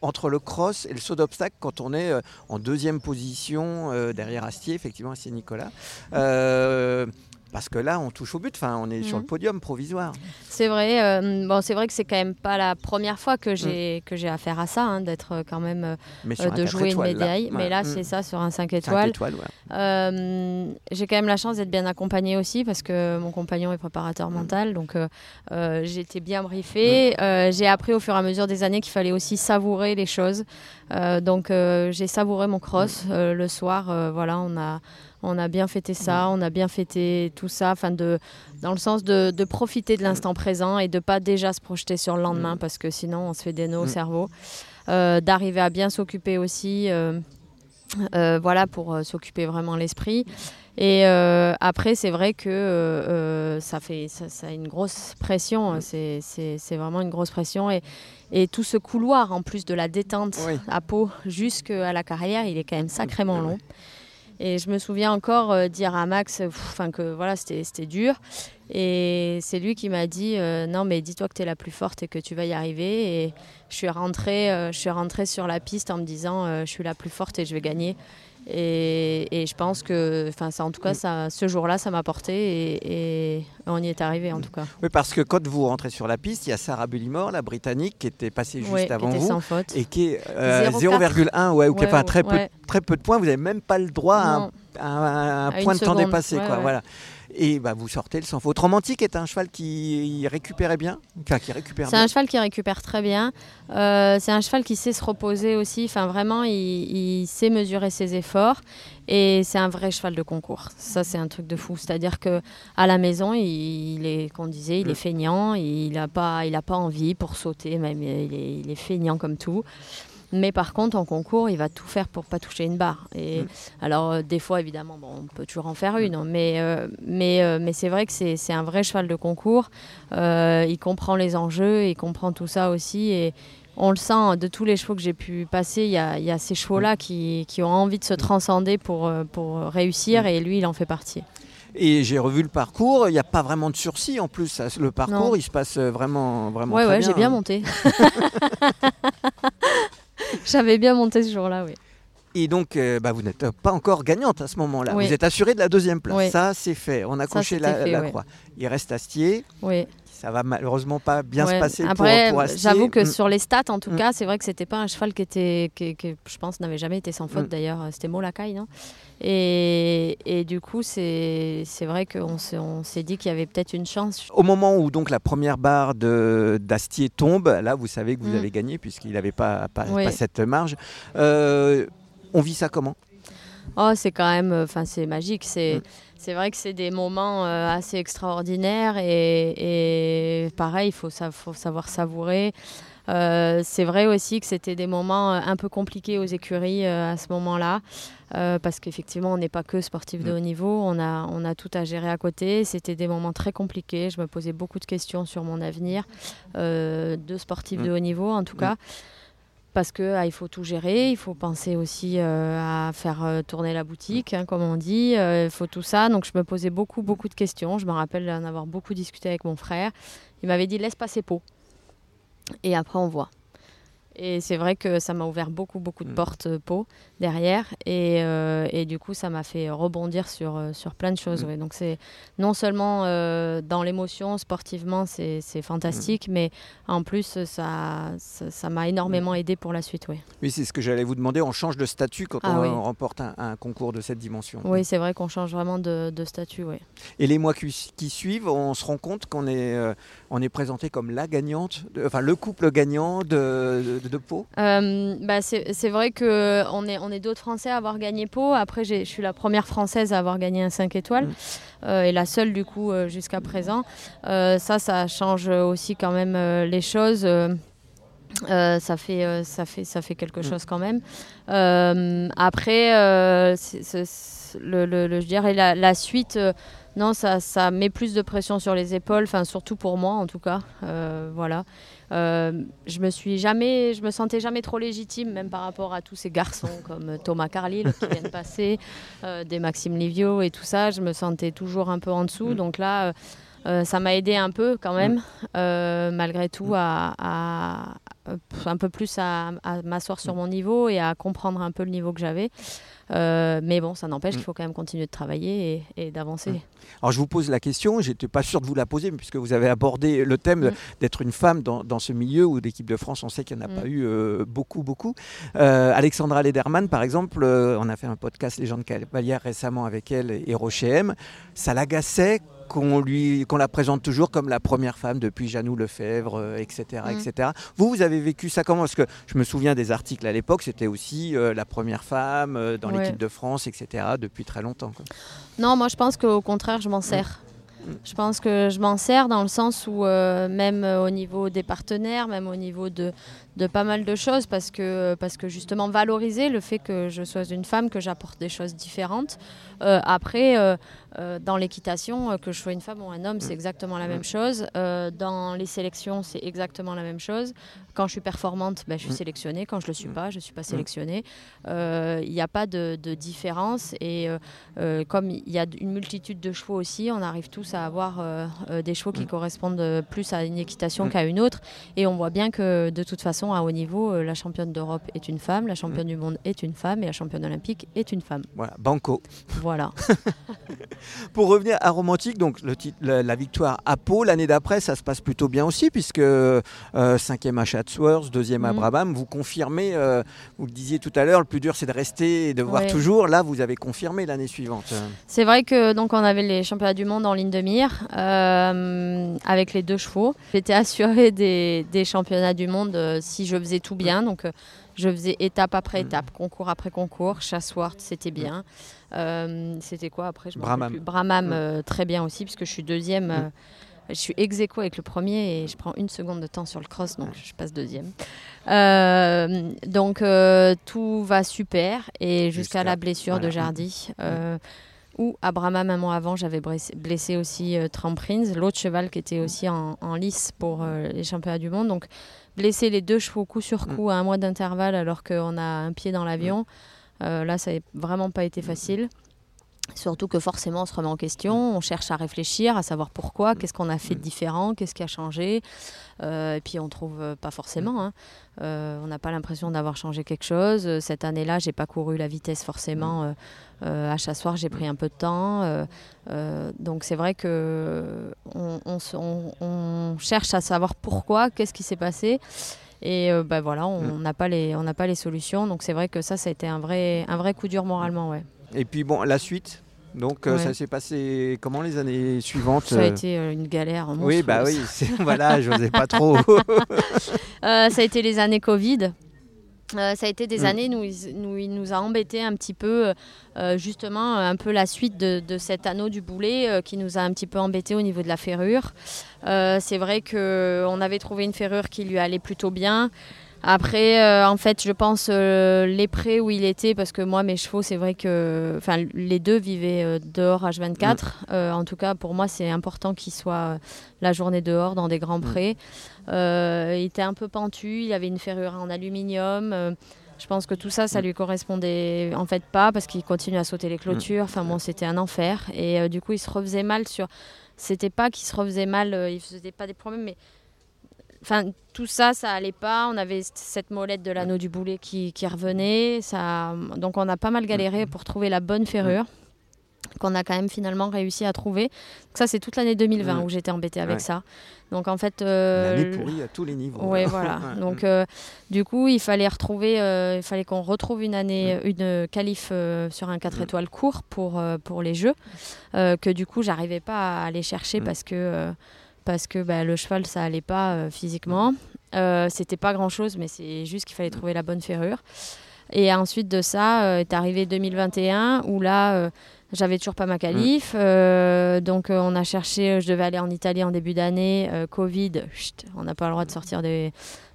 entre le cross et le saut d'obstacle quand on est euh, en deuxième position euh, derrière Astier, effectivement, Astier Nicolas? Euh, parce que là, on touche au but. Enfin, on est sur le mhm. podium provisoire. C'est vrai. Euh, bon, c'est vrai que c'est quand même pas la première fois que j'ai mm. que j'ai affaire à ça, hein, d'être euh, quand même euh, de jouer une médaille. Mais là, c'est mm. ça sur un 5 étoiles. j'ai quand même la chance d'être bien accompagnée aussi parce que mon compagnon est préparateur mm. mental, donc j'ai été bien briefée. j'ai appris au fur et à mesure des années qu'il fallait aussi savourer les choses. Donc j'ai savouré mon cross le soir. voilà, on a on a bien fêté ça, on a bien fêté tout ça, enfin de, dans le sens de, profiter de l'instant présent et de pas déjà se projeter sur le lendemain parce que sinon on se fait des nœuds au cerveau. Euh, d'arriver à bien s'occuper aussi, euh, euh, voilà, pour s'occuper vraiment l'esprit. Et après, c'est vrai que ça fait ça, a une grosse pression, c'est vraiment une grosse pression. Et, et tout ce couloir, en plus de la détente à peau jusqu'à la carrière, il est quand même sacrément long. Et je me souviens encore euh, dire à Max enfin que voilà, c'était dur. Et c'est lui qui m'a dit euh, non mais dis-toi que tu es la plus forte et que tu vas y arriver. Et je suis rentrée, euh, je suis rentrée sur la piste en me disant je suis la plus forte et je vais gagner. Et, je pense que, enfin, ça, en tout cas, ça, ce jour-là, ça m'a porté et, on y est arrivé en tout cas. Oui, parce que quand vous rentrez sur la piste, il y a Sarah Bullimore, la britannique, qui était passée juste avant qui vous sans faute. et qui est 0,1 ouais, ou très, peu, très peu de points. Vous n'avez même pas le droit à un, point de temps dépassé, quoi. Voilà. Et bah, vous sortez le sans faute. Romantique est un cheval qui récupérait bien qui récupère C'est un cheval qui récupère très bien. Euh, c'est un cheval qui sait se reposer aussi. Enfin, vraiment, il, sait mesurer ses efforts. Et c'est un vrai cheval de concours. Ça, c'est un truc de fou. C'est-à-dire que à la maison, il, est, qu'on disait, il est feignant. Il n'a pas, il a pas envie pour sauter. Même, il est, il est feignant comme tout. Mais par contre, en concours, il va tout faire pour pas toucher une barre. Et mm. alors, euh, des fois, évidemment, bon, on peut toujours en faire une, hein, mais, euh, mais, euh, mais c'est vrai que c'est un vrai cheval de concours. il comprend les enjeux, il comprend tout ça aussi. Et on le sent de tous les chevaux que j'ai pu passer. Il y a, y a, ces chevaux-là mm. qui, qui, ont envie de se transcender pour, pour réussir, mm. et lui, il en fait partie. Et j'ai revu le parcours, il n'y a pas vraiment de sursis en plus. Le parcours, il se passe vraiment, vraiment ouais, très ouais, j'ai bien monté. <laughs> <laughs> <laughs> J'avais bien monté ce jour-là, oui. Et donc, euh, bah, vous n'êtes pas encore gagnante à ce moment-là. Vous êtes assurée de la deuxième place. Ça, c'est fait. On a coché la, croix. Il reste Astier. Oui. Ça va malheureusement pas bien se passer Après, pour, Astier. J'avoue que mm. sur les stats, en tout mm. cas, c'est vrai que c'était pas un cheval qui était, qui, je pense, n'avait jamais été sans faute. Mm. D'ailleurs, c'était Molakai, non? Et, et, du coup, c'est vrai qu'on s'est dit qu'il y avait peut-être une chance. Au moment où donc la première barre d'Astier tombe, là, vous savez que vous avez gagné puisqu'il n'avait pas, pas, cette marge. Euh, on vit ça comment? Oh, c'est quand même, enfin, c'est magique. C'est, mm. c'est vrai que c'est des moments euh, assez extraordinaires et, pareil, il faut, faut, savoir savourer. Euh, c'est vrai aussi que c'était des moments euh, un peu compliqués aux écuries à ce moment-là, parce qu'effectivement, on n'est pas que sportif de mm. haut niveau, on a, on a tout à gérer à côté. C'était des moments très compliqués. Je me posais beaucoup de questions sur mon avenir de sportif mm. de haut niveau, en tout cas parce qu'il ah, faut tout gérer, il faut penser aussi euh, à faire euh, tourner la boutique, hein, comme on dit, euh, il faut tout ça. Donc je me posais beaucoup, beaucoup de questions. Je me rappelle d'en avoir beaucoup discuté avec mon frère. Il m'avait dit laisse passer peau. Et après on voit. Et c'est vrai que ça m'a ouvert beaucoup, beaucoup de Mm. portes euh, peau derrière. Et, euh, et du coup, ça m'a fait rebondir sur, euh, sur plein de choses. Mm. ouais. Donc, c'est non seulement euh, dans l'émotion, sportivement, c'est fantastique, Mm. mais en plus, ça ça ça m'a énormément aidé pour la suite. Ouais. Oui, c'est ce que j'allais vous demander. On change de statut quand Ah on oui. remporte un, un concours de cette dimension. Oui, c'est vrai qu'on change vraiment de, de statut. Ouais. Et les mois qui, qui suivent, on se rend compte qu'on est, euh, on est présenté comme la gagnante, de- enfin le couple gagnant de, de, de Pau? Euh, bah, c'est vrai qu'on est, on est d'autres Français à avoir gagné Pau. Après, j'ai- je suis la première Française à avoir gagné un 5 étoiles Mm. euh, et la seule du coup euh, jusqu'à présent. Ça, ça change aussi quand même les choses. Euh, ça, fait, euh, ça, fait, ça fait quelque Mm. chose quand même. Euh, après, le, le- le- je dirais la, la suite, non, ça, ça met plus de pression sur les épaules, enfin surtout pour moi en tout cas. Voilà. Je me suis jamais, je me sentais jamais trop légitime, même par rapport à tous ces garçons <laughs> comme Thomas Carlyle qui viennent <laughs> passer, des Maxime Livio et tout ça. Je me sentais toujours un peu en dessous. Mm. Donc là, euh, ça m'a aidé un peu quand même, euh, malgré tout, à- un peu plus à, à m'asseoir sur mon niveau et à comprendre un peu le niveau que j'avais. Euh, mais bon, ça n'empêche Mm. qu'il faut quand même continuer de travailler et, et d'avancer. Mm. Alors je vous pose la question, j'étais pas sûr de vous la poser, mais puisque vous avez abordé le thème Mm. d'être une femme dans, dans ce milieu où l'équipe de France, on sait qu'il n'y en a Mm. pas eu euh, beaucoup, beaucoup. Euh, Alexandra Lederman, par exemple, euh, on a fait un podcast Légende Cavalière récemment avec elle et Rocher M. Ça l'agaçait qu'on lui qu'on la présente toujours comme la première femme depuis Janou Lefebvre, euh, etc., Mm. etc. Vous, vous avez vécu ça comment? Parce que je me souviens des articles à l'époque, c'était aussi euh, la première femme euh, dans Ouais. l'équipe de France, etc., depuis très longtemps. quoi. Non, moi je pense qu'au contraire, je m'en sers. Mm. Je pense que je m'en sers dans le sens où, même au niveau des partenaires, même au niveau de, de pas mal de choses, parce que, parce que justement valoriser le fait que je sois une femme, que j'apporte des choses différentes. Euh, après, euh, euh, dans l'équitation, que je sois une femme ou un homme, c'est exactement la même chose. Dans les sélections, c'est exactement la même chose. Quand je suis performante, ben, je suis sélectionnée. Quand je le suis pas, je ne suis pas sélectionnée. Il n'y a pas de, de différence. Et comme il y a une multitude de chevaux aussi, on arrive tous à avoir des chevaux qui correspondent plus à une équitation qu'à une autre. Et on voit bien que de toute façon, à haut niveau, euh, la championne d'Europe est une femme, la championne du monde est une femme et la championne olympique est une femme. Voilà, Banco. Voilà. <laughs> Pour revenir à Romantique, donc le titre- la, la victoire à Pau, l'année d'après, ça se passe plutôt bien aussi, puisque euh, cinquième à Chatsworth, deuxième à Mhm. Brabham, vous confirmez, euh, vous le disiez tout à l'heure, le plus dur c'est de rester et de voir toujours. Là, vous avez confirmé l'année suivante. C'est vrai que donc on avait les championnats du monde en ligne de mire euh, avec les deux chevaux. J'étais assurée des, des championnats du monde si je faisais tout bien. Donc euh, je faisais étape après Mm. étape, concours après concours. Chassworth, c'était bien. Euh, c'était quoi après je Bramham. rappelle plus. Bramham, Mm. euh, très bien aussi puisque je suis deuxième. euh, je suis ex aequo avec le premier et je prends une seconde de temps sur le cross, donc je passe deuxième. Donc tout va super et jusqu'à la blessure de. Jardy. Ou à Brahma, un mois avant, j'avais blessé, blessé aussi euh, Tramprins, l'autre cheval qui était aussi en, en lice pour euh, les championnats du monde. Donc blesser les deux chevaux coup sur coup à un mois d'intervalle alors qu'on a un pied dans l'avion, euh, là ça n'a vraiment pas été facile. Surtout que forcément on se remet en question, on cherche à réfléchir, à savoir pourquoi, qu'est-ce qu'on a fait de différent, qu'est-ce qui a changé. Euh, et puis on trouve euh, pas forcément. hein. Euh, on n'a pas l'impression d'avoir changé quelque chose. Cette année-là, j'ai pas couru la vitesse forcément. Euh, à Chassoir, j'ai pris un peu de temps. Donc c'est vrai que on, on se- on- on cherche à savoir pourquoi, qu'est-ce qui s'est passé. Et euh, bah, voilà, on n'a pas les on n'a pas les solutions. Donc c'est vrai que ça, ça a été un vrai un vrai coup dur moralement, ouais. Et puis bon, la suite? Donc euh, Ouais. ça s'est passé comment les années suivantes Ça a euh, été euh, une galère. Oui, bah oui, <laughs> voilà, je n'osais pas trop. <laughs> Ça a été les années Covid. Euh, ça a été des Mm. années où il nous, il nous a embêté un petit peu, euh, justement, un peu la suite de, de cet anneau du boulet euh, qui nous a un petit peu embêté au niveau de la ferrure. C'est vrai qu'on avait trouvé une ferrure qui lui allait plutôt bien. Après, euh, en fait, je pense euh, les prés où il était, parce que moi, mes chevaux, c'est vrai que, enfin, les deux vivaient euh, dehors H24. Euh, en tout cas, pour moi, c'est important qu'ils soient la journée dehors dans des grands prés. Euh, il était un peu pentu, il avait une ferrure en aluminium. je pense que tout ça, ça lui correspondait en fait pas parce qu'il continue à sauter les clôtures. Enfin bon, c'était un enfer. Et du coup, il se refaisait mal sur. C'était pas qu'il se refaisait mal, il faisait pas des problèmes, mais enfin tout ça, ça allait pas. On avait cette molette de l'anneau du boulet qui, qui revenait. Ça, donc on a pas mal galéré pour trouver la bonne ferrure qu'on a quand même finalement réussi à trouver. Donc ça, c'est toute l'année 2020 Mm. où j'étais embêtée avec Ouais. ça. Donc en fait, euh, pourrie à tous les niveaux. Ouais, voilà. <laughs> Donc, euh, du coup, il fallait retrouver, euh, il fallait qu'on retrouve une année, une qualif sur un 4 Mm. étoiles court pour, pour les Jeux, que du coup, j'arrivais pas à aller chercher parce que, parce que bah, le cheval, ça allait pas euh, physiquement. Euh, C'était pas grand chose, mais c'est juste qu'il fallait Mm. trouver la bonne ferrure. Et ensuite de ça, euh, est arrivé 2021 où là, euh, j'avais toujours pas ma qualif. euh, donc on a cherché, je devais aller en Italie en début d'année. Covid, chut, on n'a pas le droit de sortir des-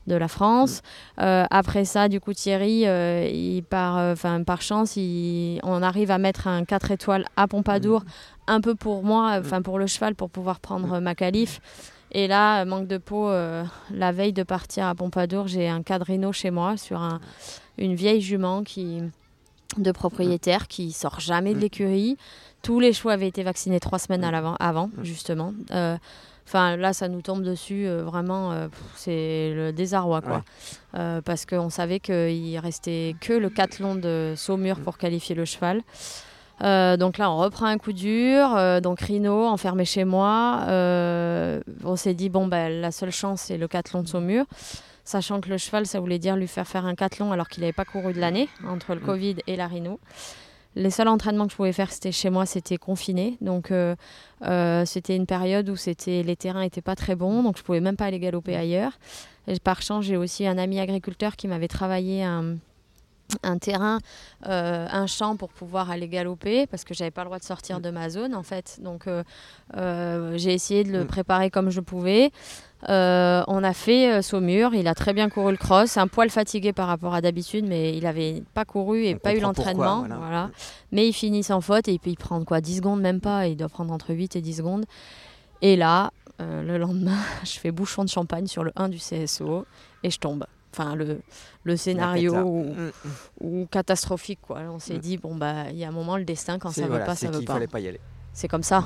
de la France. Euh, après ça, du coup, Thierry, euh, il part, euh, par chance, il- on arrive à mettre un 4 étoiles à Pompadour, un peu pour moi, enfin pour le cheval, pour pouvoir prendre euh, ma qualif. Et là, manque de peau, la veille de partir à Pompadour, j'ai un cadrino chez moi sur un- une vieille jument qui, de propriétaire qui sort jamais de l'écurie. Tous les chevaux avaient été vaccinés trois semaines à avant, justement. Enfin, là, ça nous tombe dessus, euh, vraiment, euh, c'est le désarroi, quoi. Ouais. Euh, parce qu'on savait qu'il restait que le cathlon de Saumur pour qualifier le cheval. Donc là, on reprend un coup dur. donc Rino, enfermé chez moi. On s'est dit, bon, ben, la seule chance, c'est le cathlon de Saumur. Sachant que le cheval, ça voulait dire lui faire faire un cathlon alors qu'il n'avait pas couru de l'année, entre le Covid et la Rhino. Les seuls entraînements que je pouvais faire, c'était chez moi, c'était confiné. Donc, euh, euh, c'était une période où c'était, les terrains n'étaient pas très bons, donc je pouvais même pas aller galoper ailleurs. Et par chance, j'ai aussi un ami agriculteur qui m'avait travaillé un, un terrain, euh, un champ pour pouvoir aller galoper, parce que j'avais pas le droit de sortir de ma zone, en fait. Donc, euh, euh, j'ai essayé de le préparer comme je pouvais. Euh, on a fait euh, Saumur, il a très bien couru le cross, un poil fatigué par rapport à d'habitude, mais il avait pas couru et On pas eu l'entraînement. voilà. voilà. Mais il finit sans faute et puis il prend quoi 10 secondes, même pas, il doit prendre entre 8 et 10 secondes. Et là, euh, le lendemain, <laughs> je fais bouchon de champagne sur le 1 du CSO et je tombe. Enfin, le, le scénario Mm, mm. catastrophique, quoi. On s'est Mm. dit, bon, bah, il y a un moment, le destin, quand ça veut voilà, pas, ça veut pas. fallait pas y aller. C'est comme ça.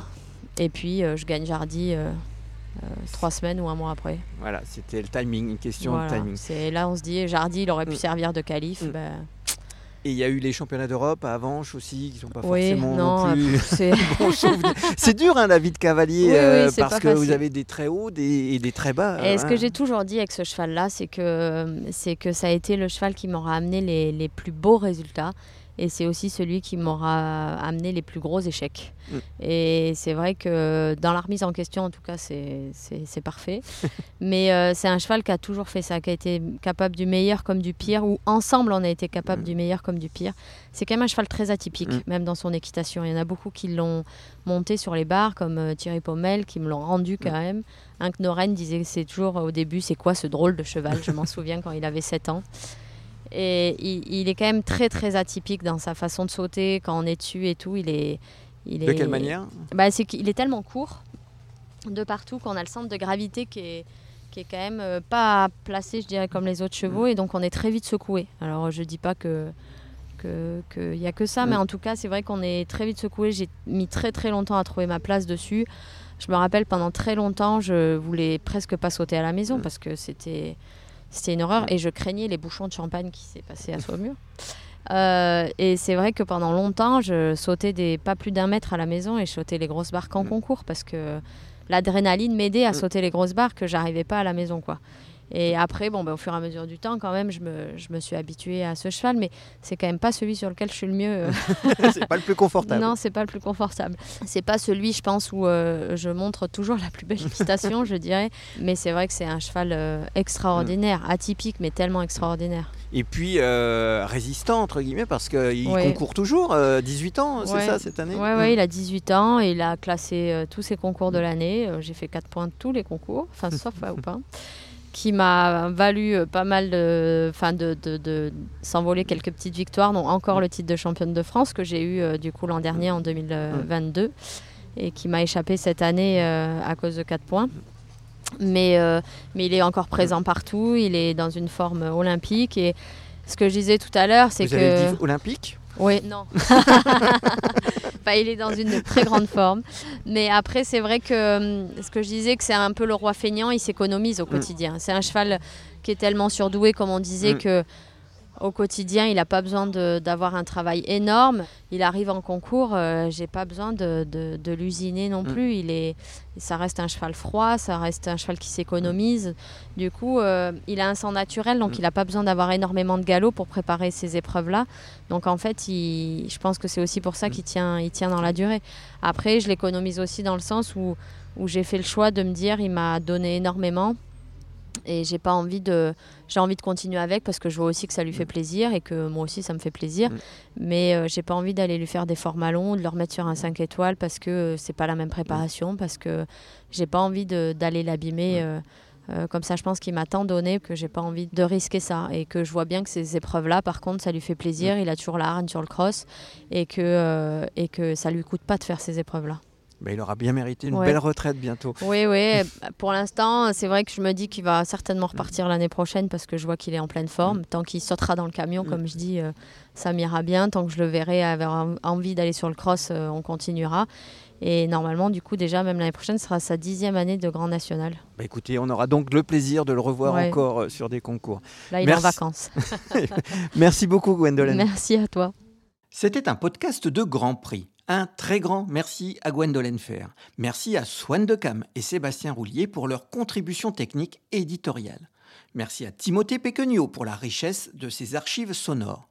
Et puis, je gagne Jardy euh, trois semaines ou un mois après. Voilà, c'était le timing, une question Voilà. de timing. C'est là on se dit Jardy il aurait pu Mm. servir de qualif. Mm. ben, Et il y a eu les championnats d'Europe à Avanches aussi, qui sont pas oui, forcément non, non plus. <laughs> c'est dur hein, la vie de cavalier Oui, euh, parce que vous avez des très hauts des, et des très bas. Et ce hein. que j'ai toujours dit avec ce cheval-là, c'est que, c'est que ça a été le cheval qui m'aura amené les, les plus beaux résultats. Et c'est aussi celui qui m'aura amené les plus gros échecs. Mm. Et c'est vrai que dans la remise en question, en tout cas, c'est, parfait. <laughs> Mais euh, c'est un cheval qui a toujours fait ça, qui a été capable du meilleur comme du pire, ou ensemble on a été capable Mm. du meilleur comme du pire. C'est quand même un cheval très atypique, Mm. même dans son équitation. Il y en a beaucoup qui l'ont monté sur les barres, comme euh, Thierry Pommel, qui me l'ont rendu quand même. Un Knoren disait c'est toujours au début, c'est quoi ce drôle de cheval? Je m'en <laughs> souviens quand il avait 7 ans. Et il, il est quand même très très atypique dans sa façon de sauter, quand on est dessus et tout. Il est, il De est- quelle manière bah, C'est qu'il est tellement court de partout qu'on a le centre de gravité qui est, qui est quand même euh, pas placé, je dirais, comme les autres chevaux. Et donc on est très vite secoué. Alors je dis pas que qu'il n'y a que ça, mais Mm. en tout cas, c'est vrai qu'on est très vite secoué. J'ai mis très très longtemps à trouver ma place dessus. Je me rappelle pendant très longtemps, je voulais presque pas sauter à la maison Mm. parce que c'était c'était une horreur et je craignais les bouchons de champagne qui s'est passé à Saumur. Euh, et c'est vrai que pendant longtemps, je sautais des pas plus d'un mètre à la maison et je sautais les grosses barres en Mm. concours parce que l'adrénaline m'aidait à Mm. sauter les grosses barres que j'arrivais pas à la maison, quoi. Et après, bon, ben, au fur et à mesure du temps, quand même, je me, je me suis habituée à ce cheval, mais c'est quand même pas celui sur lequel je suis le mieux. euh, <laughs> C'est pas le plus confortable. non, c'est pas le plus confortable. C'est pas celui, je pense, où euh, je montre toujours la plus belle équitation, je dirais. Mais c'est vrai que c'est un cheval euh, extraordinaire, Mm. atypique, mais tellement extraordinaire. Et puis euh, résistant entre guillemets parce qu'il Ouais. concourt toujours, euh, 18 ans, c'est Ouais. ça cette année Ouais, ouais, il a 18 ans et il a classé tous ses concours de l'année. Euh, J'ai fait 4 points de tous les concours, enfin, sauf à <laughs> Oupin, qui m'a valu euh, pas mal de. De, de, de s'envoler quelques petites victoires, dont encore le titre de championne de France que j'ai eu euh, du coup l'an dernier en 2022 et qui m'a échappé cette année euh, à cause de 4 points. Mais, euh, mais il est encore présent partout, il est dans une forme olympique et ce que je disais tout à l'heure, c'est avez que. dit olympique? Oui, non. <laughs> il est dans une très grande forme. Mais après, c'est vrai que hum, ce que je disais, que c'est un peu le roi feignant, il s'économise au mm. quotidien. C'est un cheval qui est tellement surdoué, comme on disait, mm. que au quotidien, il n'a pas besoin d'avoir un travail énorme. Il arrive en concours, euh, j'ai pas besoin de, de, l'usiner non mm. plus. Il est, ça reste un cheval froid, ça reste un cheval qui s'économise. Du coup, euh, il a un sang naturel, donc mm. il n'a pas besoin d'avoir énormément de galop pour préparer ces épreuves-là. Donc en fait, je pense que c'est aussi pour ça mm. qu'il tient, il tient dans la durée. Après, je l'économise aussi dans le sens où, où j'ai fait le choix de me dire, il m'a donné énormément et j'ai pas envie de j'ai envie de continuer avec parce que je vois aussi que ça lui fait mm. plaisir et que moi aussi ça me fait plaisir. Mm. mais euh, j'ai pas envie d'aller lui faire des formats longs de le remettre sur un 5 étoiles parce que euh, c'est pas la même préparation parce que j'ai pas envie d'aller l'abîmer mm. euh, comme ça. Je pense qu'il m'a tant donné que j'ai pas envie de risquer ça et que je vois bien que ces épreuves là par contre ça lui fait plaisir. Il a toujours la hargne sur le cross et que et que ça lui coûte pas de faire ces épreuves là il aura bien mérité une belle retraite bientôt. Oui, oui. <laughs> Pour l'instant, c'est vrai que je me dis qu'il va certainement repartir l'année prochaine parce que je vois qu'il est en pleine forme. Mm. Tant qu'il sautera dans le camion, comme je dis, euh, ça m'ira bien. Tant que je le verrai avoir envie d'aller sur le cross, euh, on continuera. Et normalement, du coup, déjà, même l'année prochaine, ce sera sa dixième année de Grand National. Bah écoutez, on aura donc le plaisir de le revoir encore euh, sur des concours. Là, il est en vacances. <laughs> Merci beaucoup, Gwendolen. <laughs> Merci à toi. C'était un podcast de Grand Prix. Un très grand merci à Gwendolen Fer. Merci à Swan Decam et Sébastien Roulier pour leur contribution technique et éditoriale. Merci à Timothée Péquenio pour la richesse de ses archives sonores.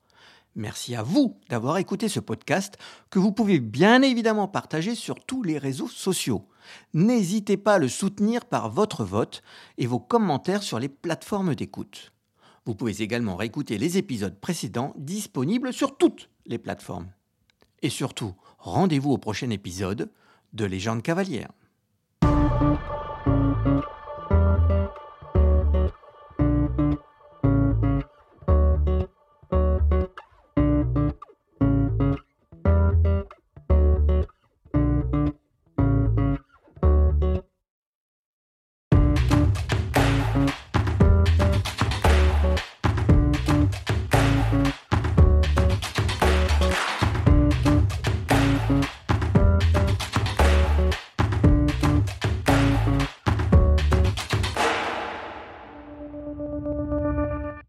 Merci à vous d'avoir écouté ce podcast que vous pouvez bien évidemment partager sur tous les réseaux sociaux. N'hésitez pas à le soutenir par votre vote et vos commentaires sur les plateformes d'écoute. Vous pouvez également réécouter les épisodes précédents disponibles sur toutes les plateformes. Et surtout, rendez-vous au prochain épisode de Légende cavalière.